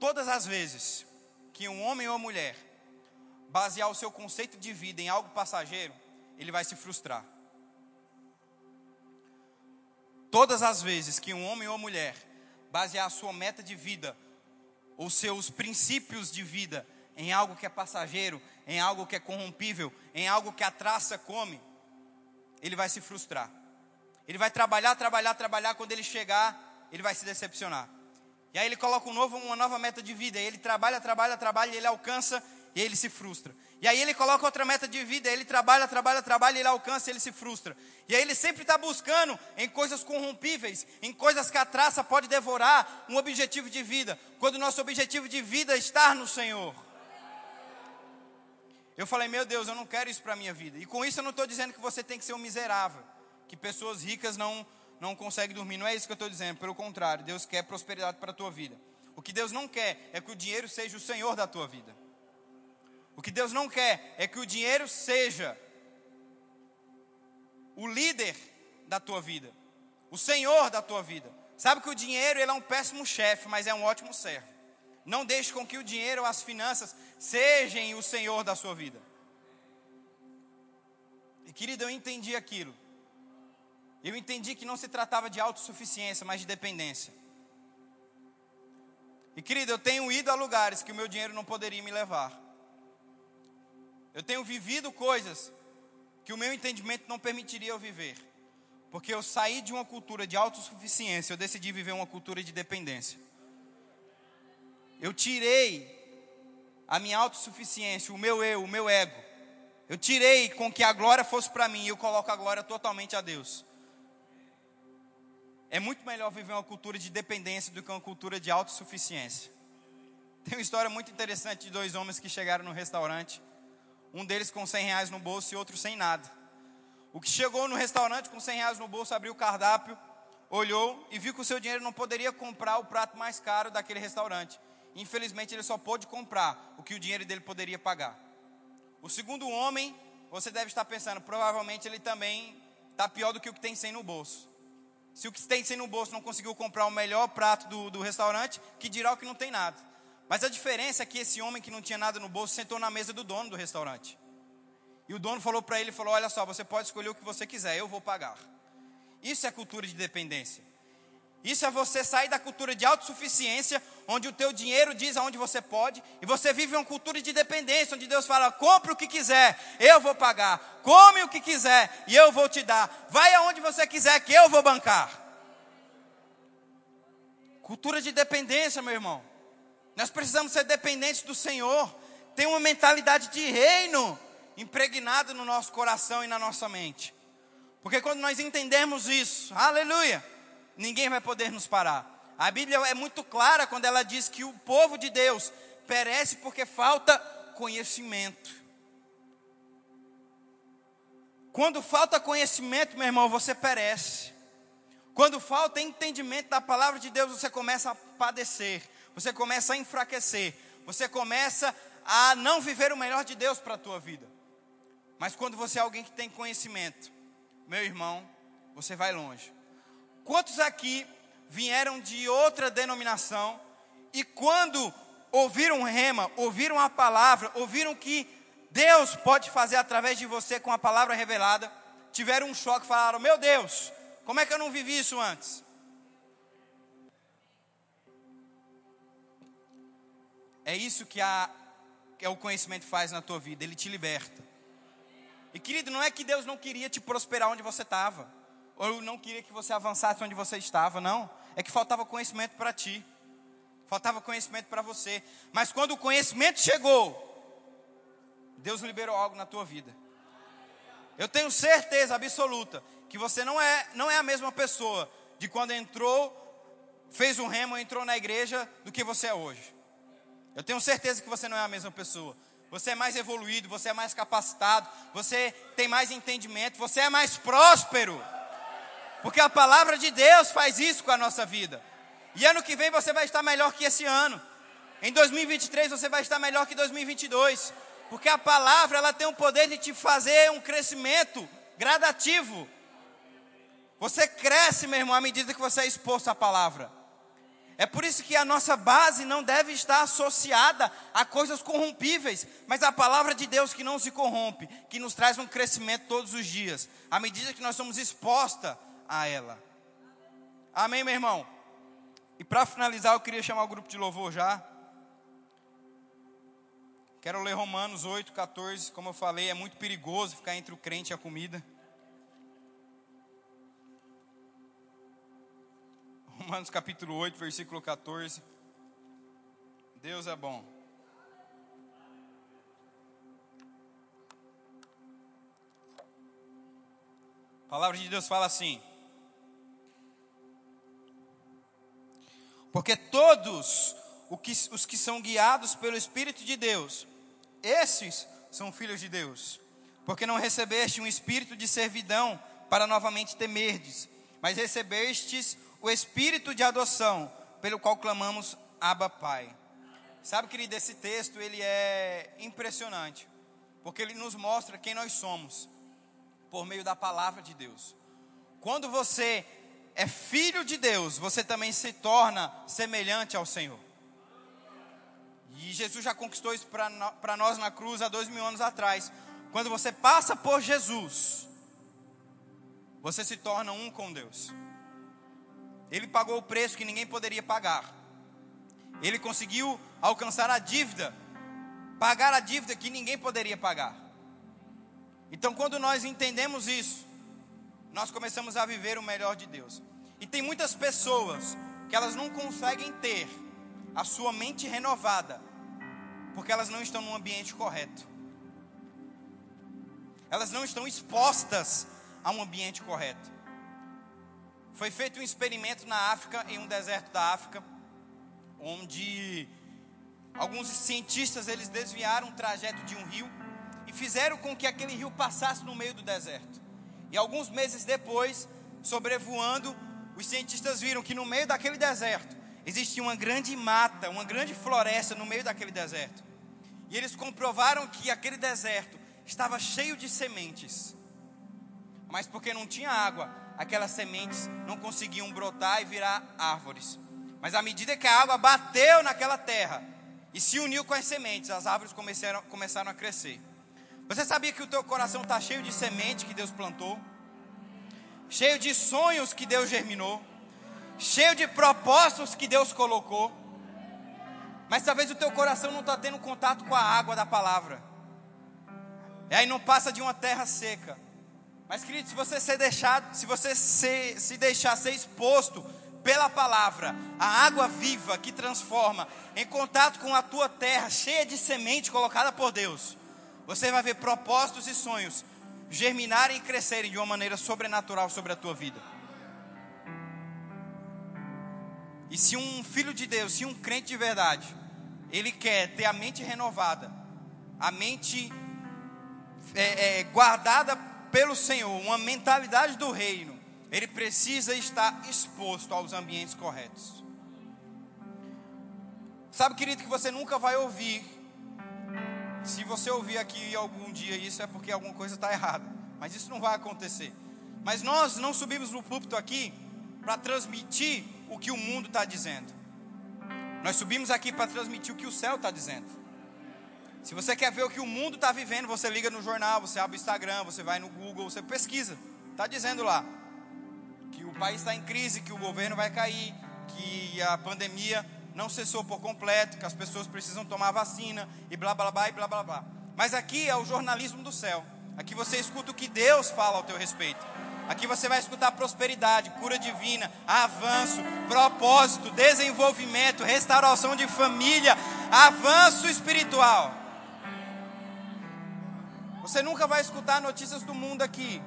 todas as vezes que um homem ou mulher basear o seu conceito de vida em algo passageiro, ele vai se frustrar. Todas as vezes que um homem ou mulher basear a sua meta de vida, os seus princípios de vida em algo que é passageiro, em algo que é corrompível, em algo que a traça come, ele vai se frustrar. Ele vai trabalhar, trabalhar, trabalhar, quando ele chegar, ele vai se decepcionar. E aí ele coloca um novo, uma nova meta de vida, ele trabalha, trabalha, trabalha, ele alcança e ele se frustra. E aí ele coloca outra meta de vida, ele trabalha, trabalha, trabalha, ele alcança, ele se frustra. E aí ele sempre está buscando em coisas corrompíveis, em coisas que a traça pode devorar, um objetivo de vida. Quando o nosso objetivo de vida é estar no Senhor. Eu falei, meu Deus, eu não quero isso para a minha vida. E com isso eu não estou dizendo que você tem que ser um miserável, que pessoas ricas não, não conseguem dormir. Não é isso que eu estou dizendo. Pelo contrário, Deus quer prosperidade para a tua vida. O que Deus não quer é que o dinheiro seja o Senhor da tua vida. O que Deus não quer é que o dinheiro seja o líder da tua vida, o Senhor da tua vida. Sabe que o dinheiro ele é um péssimo chefe, mas é um ótimo servo. Não deixe com que o dinheiro ou as finanças sejam o Senhor da sua vida. E querido, eu entendi aquilo. Eu entendi que não se tratava de autossuficiência, mas de dependência. E querido, eu tenho ido a lugares que o meu dinheiro não poderia me levar. Eu tenho vivido coisas que o meu entendimento não permitiria eu viver. Porque eu saí de uma cultura de autossuficiência, eu decidi viver uma cultura de dependência. Eu tirei a minha autossuficiência, o meu eu, o meu ego. Eu tirei com que a glória fosse para mim e eu coloco a glória totalmente a Deus. É muito melhor viver uma cultura de dependência do que uma cultura de autossuficiência. Tem uma história muito interessante de dois homens que chegaram no restaurante. Um deles com 100 reais no bolso e outro sem nada. O que chegou no restaurante com 100 reais no bolso, abriu o cardápio, olhou e viu que o seu dinheiro não poderia comprar o prato mais caro daquele restaurante. Infelizmente, ele só pôde comprar o que o dinheiro dele poderia pagar. O segundo homem, você deve estar pensando, provavelmente ele também está pior do que o que tem 100 no bolso. Se o que tem 100 no bolso não conseguiu comprar o melhor prato do, do restaurante, que dirá o que não tem nada. Mas a diferença é que esse homem que não tinha nada no bolso sentou na mesa do dono do restaurante. E o dono falou para ele, falou, olha só, você pode escolher o que você quiser, eu vou pagar. Isso é cultura de dependência. Isso é você sair da cultura de autossuficiência, onde o teu dinheiro diz aonde você pode, e você vive uma cultura de dependência, onde Deus fala: compre o que quiser, eu vou pagar. Come o que quiser e eu vou te dar. Vai aonde você quiser que eu vou bancar. Cultura de dependência, meu irmão. Nós precisamos ser dependentes do Senhor. Tem uma mentalidade de reino impregnada no nosso coração e na nossa mente. Porque quando nós entendemos isso, aleluia ninguém vai poder nos parar. A Bíblia é muito clara quando ela diz que o povo de Deus perece porque falta conhecimento. Quando falta conhecimento, meu irmão, você perece. Quando falta entendimento da palavra de Deus, você começa a padecer, você começa a enfraquecer, você começa a não viver o melhor de Deus para a tua vida. Mas quando você é alguém que tem conhecimento, meu irmão, você vai longe. Quantos aqui vieram de outra denominação e quando ouviram rema, ouviram a palavra, ouviram que Deus pode fazer através de você com a palavra revelada, tiveram um choque, falaram: Meu Deus, como é que eu não vivi isso antes? É isso que, a, que o conhecimento faz na tua vida, ele te liberta. E querido, não é que Deus não queria te prosperar onde você estava, ou não queria que você avançasse onde você estava, não. É que faltava conhecimento para ti, faltava conhecimento para você. Mas quando o conhecimento chegou, Deus liberou algo na tua vida. Eu tenho certeza absoluta que você não é, não é a mesma pessoa de quando entrou, fez um remo, entrou na igreja, do que você é hoje. Eu tenho certeza que você não é a mesma pessoa. Você é mais evoluído, você é mais capacitado, você tem mais entendimento, você é mais próspero. Porque a palavra de Deus faz isso com a nossa vida. E ano que vem você vai estar melhor que esse ano. Em 2023 você vai estar melhor que 2022. Porque a palavra ela tem o poder de te fazer um crescimento gradativo. Você cresce, meu irmão, à medida que você é exposto à palavra. É por isso que a nossa base não deve estar associada a coisas corrompíveis, mas a palavra de Deus que não se corrompe, que nos traz um crescimento todos os dias, à medida que nós somos expostos a ela. Amém, meu irmão? E para finalizar, eu queria chamar o grupo de louvor já. Quero ler Romanos 8, 14. Como eu falei, é muito perigoso ficar entre o crente e a comida. Romanos capítulo 8, versículo 14. Deus é bom. A palavra de Deus fala assim: Porque todos os que são guiados pelo Espírito de Deus, esses são filhos de Deus. Porque não recebeste um espírito de servidão para novamente temerdes, mas recebestes o espírito de adoção, pelo qual clamamos Abba Pai. Sabe, querido, esse texto ele é impressionante, porque ele nos mostra quem nós somos por meio da palavra de Deus. Quando você é filho de Deus, você também se torna semelhante ao Senhor. E Jesus já conquistou isso para nós na cruz há dois mil anos atrás. Quando você passa por Jesus, você se torna um com Deus. Ele pagou o preço que ninguém poderia pagar. Ele conseguiu alcançar a dívida, pagar a dívida que ninguém poderia pagar. Então, quando nós entendemos isso, nós começamos a viver o melhor de Deus. E tem muitas pessoas que elas não conseguem ter a sua mente renovada, porque elas não estão no ambiente correto. Elas não estão expostas a um ambiente correto. Foi feito um experimento na África, em um deserto da África, onde alguns cientistas eles desviaram o trajeto de um rio e fizeram com que aquele rio passasse no meio do deserto. E alguns meses depois, sobrevoando, os cientistas viram que no meio daquele deserto existia uma grande mata, uma grande floresta no meio daquele deserto. E eles comprovaram que aquele deserto estava cheio de sementes. Mas porque não tinha água, aquelas sementes não conseguiam brotar e virar árvores. Mas à medida que a água bateu naquela terra e se uniu com as sementes, as árvores começaram, começaram a crescer. Você sabia que o teu coração está cheio de semente que Deus plantou? Cheio de sonhos que Deus germinou? Cheio de propósitos que Deus colocou? Mas talvez o teu coração não está tendo contato com a água da palavra. E aí não passa de uma terra seca. Mas, querido, se você ser deixado, se você se, se deixar ser exposto pela palavra, a água viva que transforma, em contato com a tua terra cheia de semente colocada por Deus, você vai ver propósitos e sonhos germinarem e crescerem de uma maneira sobrenatural sobre a tua vida. E se um filho de Deus, se um crente de verdade, ele quer ter a mente renovada, a mente é, é, guardada pelo Senhor, uma mentalidade do reino, ele precisa estar exposto aos ambientes corretos. Sabe, querido, que você nunca vai ouvir Se você ouvir aqui algum dia isso, é porque alguma coisa está errada. Mas isso não vai acontecer. Mas nós não subimos no púlpito aqui para transmitir o que o mundo está dizendo. Nós subimos aqui para transmitir o que o céu está dizendo. Se você quer ver o que o mundo está vivendo, você liga no jornal, você abre o Instagram, você vai no Google, você pesquisa. Está dizendo lá que o país está em crise, que o governo vai cair, que a pandemia não cessou por completo, que as pessoas precisam tomar vacina e blá blá blá e blá blá blá. Mas aqui é o jornalismo do céu. Aqui você escuta o que Deus fala ao teu respeito. Aqui você vai escutar prosperidade, cura divina, avanço, propósito, desenvolvimento, restauração de família, avanço espiritual. Você nunca vai escutar notícias do mundo aqui.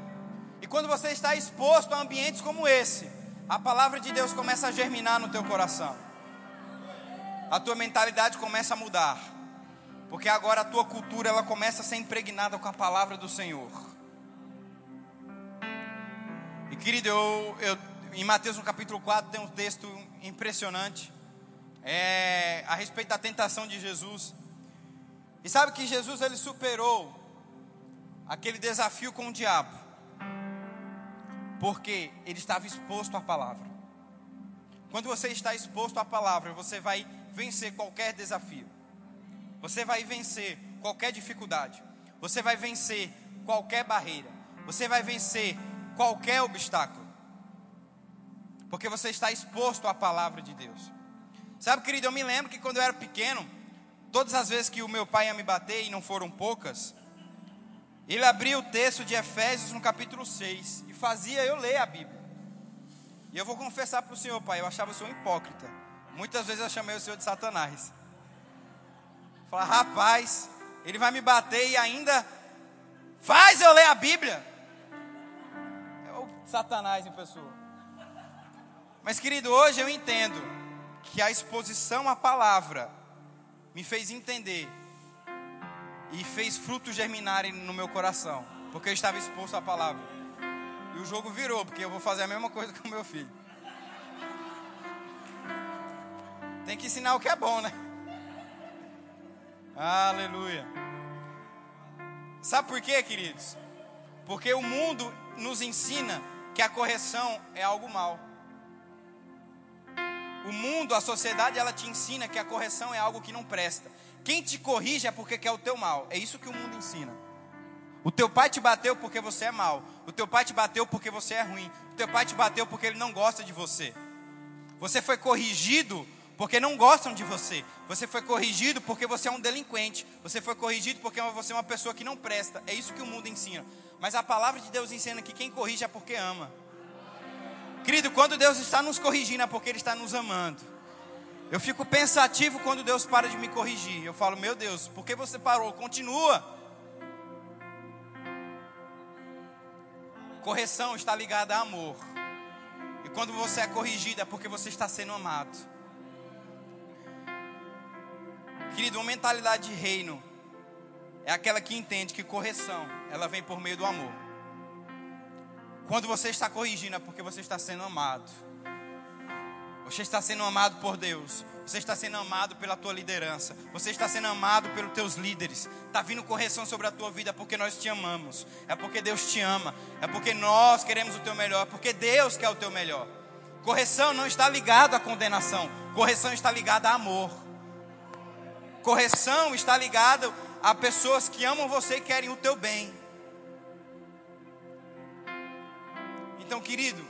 E quando você está exposto a ambientes como esse, a palavra de Deus começa a germinar no teu coração. A tua mentalidade começa a mudar. Porque agora a tua cultura ela começa a ser impregnada com a palavra do Senhor. E querido, eu, eu, em Mateus no capítulo 4 tem um texto impressionante. É, a respeito da tentação de Jesus. E sabe que Jesus ele superou aquele desafio com o diabo. Porque ele estava exposto à palavra. Quando você está exposto à palavra, você vai vencer qualquer desafio. Você vai vencer qualquer dificuldade. Você vai vencer qualquer barreira. Você vai vencer qualquer obstáculo. Porque você está exposto à palavra de Deus. Sabe, querido, eu me lembro que quando eu era pequeno, todas as vezes que o meu pai ia me bater, e não foram poucas, ele abria o texto de Efésios no capítulo 6 e fazia eu ler a Bíblia. E eu vou confessar para o senhor, pai, eu achava o senhor hipócrita. Muitas vezes eu chamei o senhor de Satanás. Falar, rapaz, ele vai me bater e ainda faz eu ler a Bíblia. É o Satanás em pessoa. Mas, querido, hoje eu entendo que a exposição à palavra me fez entender e fez frutos germinarem no meu coração, porque eu estava exposto à palavra. E o jogo virou, porque eu vou fazer a mesma coisa com o meu filho. Tem que ensinar o que é bom, né? Aleluia. Sabe por quê, queridos? Porque o mundo nos ensina que a correção é algo mal. O mundo, a sociedade, ela te ensina que a correção é algo que não presta. Quem te corrige é porque quer o teu mal. É isso que o mundo ensina. O teu pai te bateu porque você é mal. O teu pai te bateu porque você é ruim. O teu pai te bateu porque ele não gosta de você. Você foi corrigido porque não gostam de você. Você foi corrigido porque você é um delinquente. Você foi corrigido porque você é uma pessoa que não presta. É isso que o mundo ensina. Mas a palavra de Deus ensina que quem corrige é porque ama. Querido, quando Deus está nos corrigindo é porque Ele está nos amando. Eu fico pensativo quando Deus para de me corrigir. Eu falo, meu Deus, por que você parou? Continua. Correção está ligada a amor. E quando você é corrigido é porque você está sendo amado. Querido, uma mentalidade de reino é aquela que entende que correção, ela vem por meio do amor. Quando você está corrigindo é porque você está sendo amado. Você está sendo amado por Deus. Você está sendo amado pela tua liderança. Você está sendo amado pelos teus líderes. Está vindo correção sobre a tua vida porque nós te amamos. É porque Deus te ama. É porque nós queremos o teu melhor. É porque Deus quer o teu melhor. Correção não está ligada à condenação. Correção está ligada a amor. Correção está ligada a pessoas que amam você e querem o teu bem. Então, querido,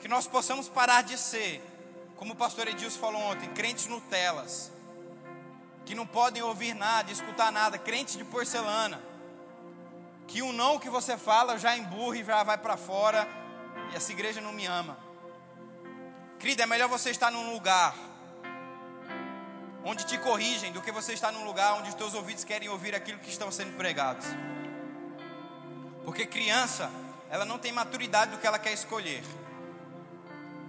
que nós possamos parar de ser como o pastor Edilson falou ontem, crentes Nutelas, que não podem ouvir nada, escutar nada, crentes de porcelana, que o não que você fala já emburra e já vai para fora, e essa igreja não me ama. Querida, é melhor você estar num lugar onde te corrigem do que você estar num lugar onde os teus ouvidos querem ouvir aquilo que estão sendo pregados. Porque criança, ela não tem maturidade do que ela quer escolher.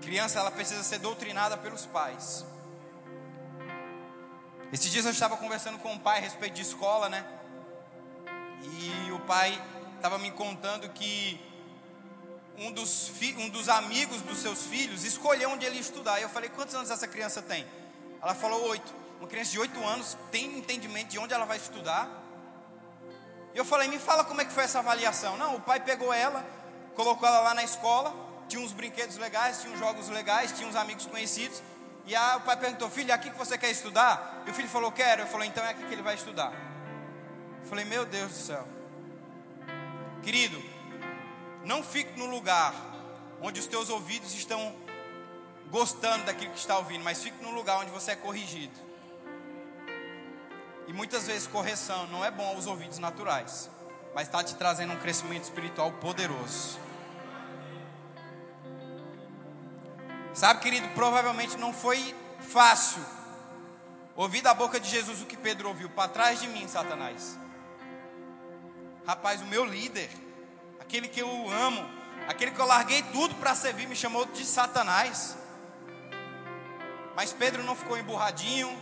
Criança, ela precisa ser doutrinada pelos pais. Esses dias eu estava conversando com o pai a respeito de escola, né? E o pai estava me contando que um dos, um dos amigos dos seus filhos escolheu onde ele ia estudar. E eu falei, quantos anos essa criança tem? Ela falou, oito. Uma criança de oito anos tem entendimento de onde ela vai estudar? E eu falei: Me fala como é que foi essa avaliação. Não, o pai pegou ela, colocou ela lá na escola, tinha uns brinquedos legais, tinha uns jogos legais, tinha uns amigos conhecidos. E aí o pai perguntou: Filho, é aqui que você quer estudar? E o filho falou: Quero. Eu falei: Então é aqui que ele vai estudar. Eu falei: Meu Deus do céu. Querido, não fique no lugar onde os teus ouvidos estão gostando daquilo que está ouvindo, mas fique no lugar onde você é corrigido. E muitas vezes correção não é bom aos ouvidos naturais, mas está te trazendo um crescimento espiritual poderoso. Sabe, querido, provavelmente não foi fácil ouvir da boca de Jesus o que Pedro ouviu: para trás de mim, Satanás. Rapaz, o meu líder, aquele que eu amo, aquele que eu larguei tudo para servir, me chamou de Satanás. Mas Pedro não ficou emburradinho,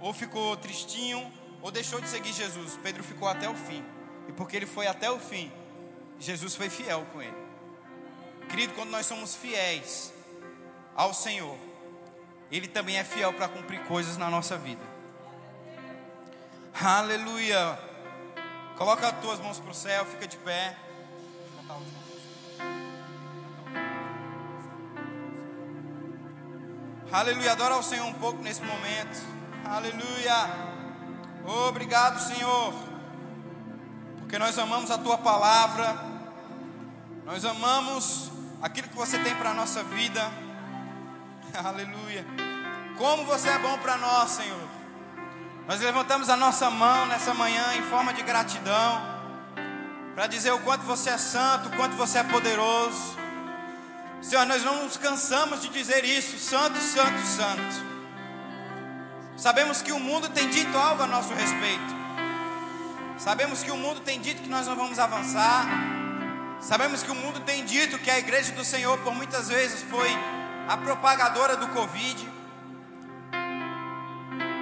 ou ficou tristinho, ou deixou de seguir Jesus. Pedro ficou até o fim. E porque ele foi até o fim, Jesus foi fiel com ele. Querido, quando nós somos fiéis ao Senhor, Ele também é fiel para cumprir coisas na nossa vida. Aleluia. Coloca as tuas mãos para o céu, fica de pé. Aleluia, adora ao Senhor um pouco nesse momento. Aleluia. Obrigado, Senhor. Porque nós amamos a tua palavra. Nós amamos aquilo que você tem para a nossa vida. [LAUGHS] Aleluia. Como você é bom para nós, Senhor. Nós levantamos a nossa mão nessa manhã em forma de gratidão. Para dizer o quanto você é santo, o quanto você é poderoso. Senhor, nós não nos cansamos de dizer isso, santo, santo, santo. Sabemos que o mundo tem dito algo a nosso respeito. Sabemos que o mundo tem dito que nós não vamos avançar. Sabemos que o mundo tem dito que a igreja do Senhor por muitas vezes foi a propagadora do Covid.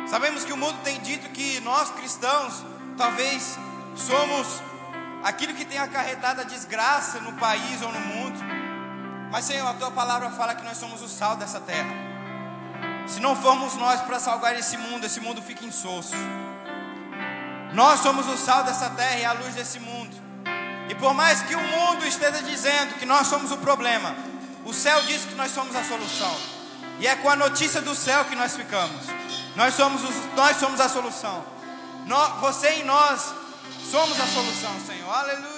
Sabemos que o mundo tem dito que nós cristãos talvez somos aquilo que tem acarretado a desgraça no país ou no mundo. Mas, Senhor, a tua palavra fala que nós somos o sal dessa terra. Se não formos nós para salvar esse mundo, esse mundo fica insosso. Nós somos o sal dessa terra e a luz desse mundo. E por mais que o mundo esteja dizendo que nós somos o problema, o céu diz que nós somos a solução. E é com a notícia do céu que nós ficamos. Nós somos, os, nós somos a solução. Você e nós somos a solução, Senhor. Aleluia.